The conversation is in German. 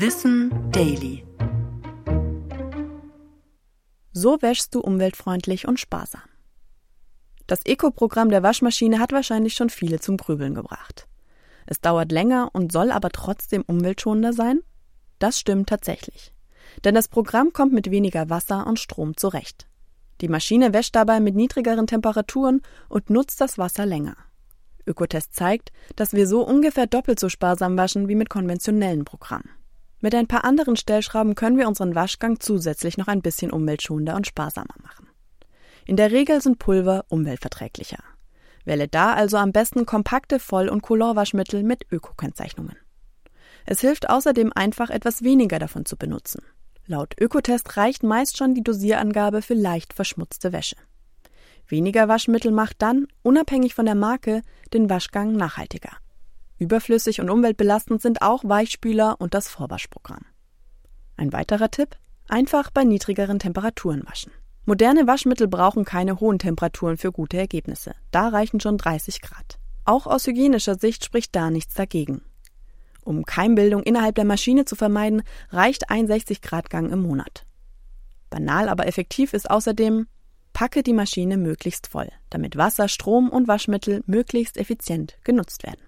Wissen Daily. So wäschst du umweltfreundlich und sparsam. Das Eco-Programm der Waschmaschine hat wahrscheinlich schon viele zum Grübeln gebracht. Es dauert länger und soll aber trotzdem umweltschonender sein? Das stimmt tatsächlich. Denn das Programm kommt mit weniger Wasser und Strom zurecht. Die Maschine wäscht dabei mit niedrigeren Temperaturen und nutzt das Wasser länger. Ökotest zeigt, dass wir so ungefähr doppelt so sparsam waschen wie mit konventionellen Programmen. Mit ein paar anderen Stellschrauben können wir unseren Waschgang zusätzlich noch ein bisschen umweltschonender und sparsamer machen. In der Regel sind Pulver umweltverträglicher. Wähle da also am besten kompakte Voll- und Colorwaschmittel mit Öko-Kennzeichnungen. Es hilft außerdem einfach etwas weniger davon zu benutzen. Laut Ökotest reicht meist schon die Dosierangabe für leicht verschmutzte Wäsche. Weniger Waschmittel macht dann, unabhängig von der Marke, den Waschgang nachhaltiger. Überflüssig und umweltbelastend sind auch Weichspüler und das Vorwaschprogramm. Ein weiterer Tipp? Einfach bei niedrigeren Temperaturen waschen. Moderne Waschmittel brauchen keine hohen Temperaturen für gute Ergebnisse. Da reichen schon 30 Grad. Auch aus hygienischer Sicht spricht da nichts dagegen. Um Keimbildung innerhalb der Maschine zu vermeiden, reicht ein 60 Grad Gang im Monat. Banal, aber effektiv ist außerdem, packe die Maschine möglichst voll, damit Wasser, Strom und Waschmittel möglichst effizient genutzt werden.